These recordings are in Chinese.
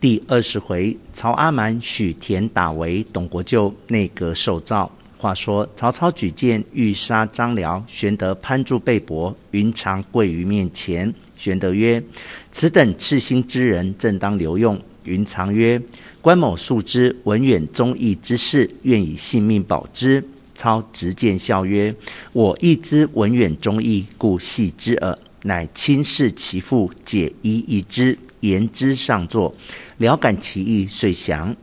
第二十回，曹阿瞒许田打围，董国舅内阁受诏。话说曹操举荐欲杀张辽，玄德攀住背帛，云长跪于面前。玄德曰：“此等赤心之人，正当留用。”云长曰：“关某素知文远忠义之事，愿以性命保之。”操执剑笑曰：“我亦知文远忠义，故系之耳。乃亲视其父，解衣一之，言之上座。辽感其意，遂降。”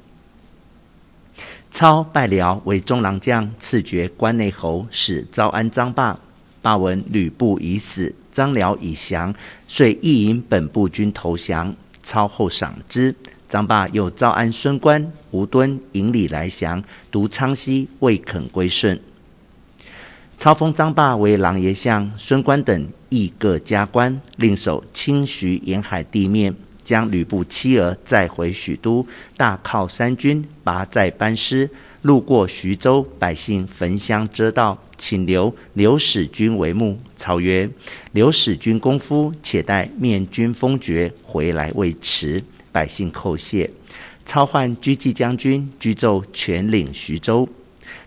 操拜辽为中郎将，赐爵关内侯，使招安张霸。霸闻吕布已死，张辽已降，遂意引本部军投降。操后赏之。张霸又招安孙观、吴敦引礼来降，独昌西未肯归顺。操封张霸为琅琊相，孙观等亦各加官，令守清徐沿海地面。将吕布妻儿载回许都，大犒三军，拔寨班师。路过徐州，百姓焚香遮道，请留刘使君为幕。操曰：“刘使君功夫，且待面君封爵回来未迟。”百姓叩谢。操唤车骑将军居胄全领徐州。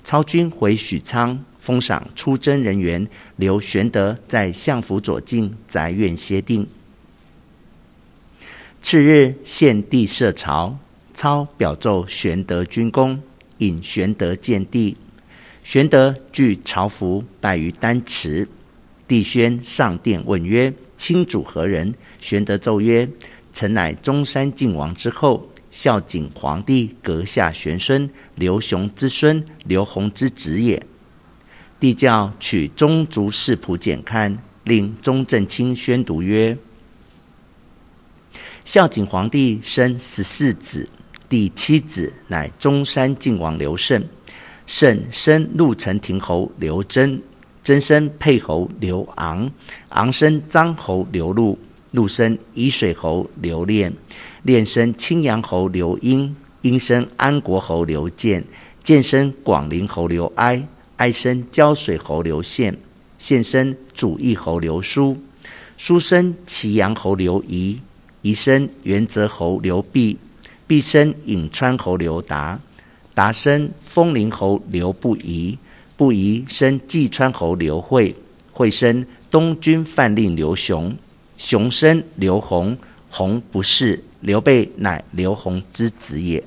操军回许昌，封赏出征人员，留玄德在相府左近宅院歇定。次日，献帝设朝，操表奏玄德军功，引玄德见帝。玄德具朝服，拜于丹池。帝宣上殿问曰：“卿主何人？”玄德奏曰：“臣乃中山靖王之后，孝景皇帝阁下玄孙刘雄之孙刘弘之子也。”帝叫取宗族世谱检看，令钟正卿宣读曰。孝景皇帝生十四子，第七子乃中山靖王刘胜，胜生陆城亭侯刘贞，贞生沛侯刘昂，昂生张侯刘禄，禄生沂水侯刘练，练生青阳侯刘英，英生安国侯刘建，建生广陵侯刘哀，哀生胶水侯刘宪，宪生祖义侯刘书，书生祁阳侯刘仪。宜生元泽侯刘弼，必生颍川侯刘达，达生丰陵侯刘不疑，不疑生济川侯刘惠，惠生东军范令刘雄，雄生刘弘，弘不是，刘备乃刘弘之子也。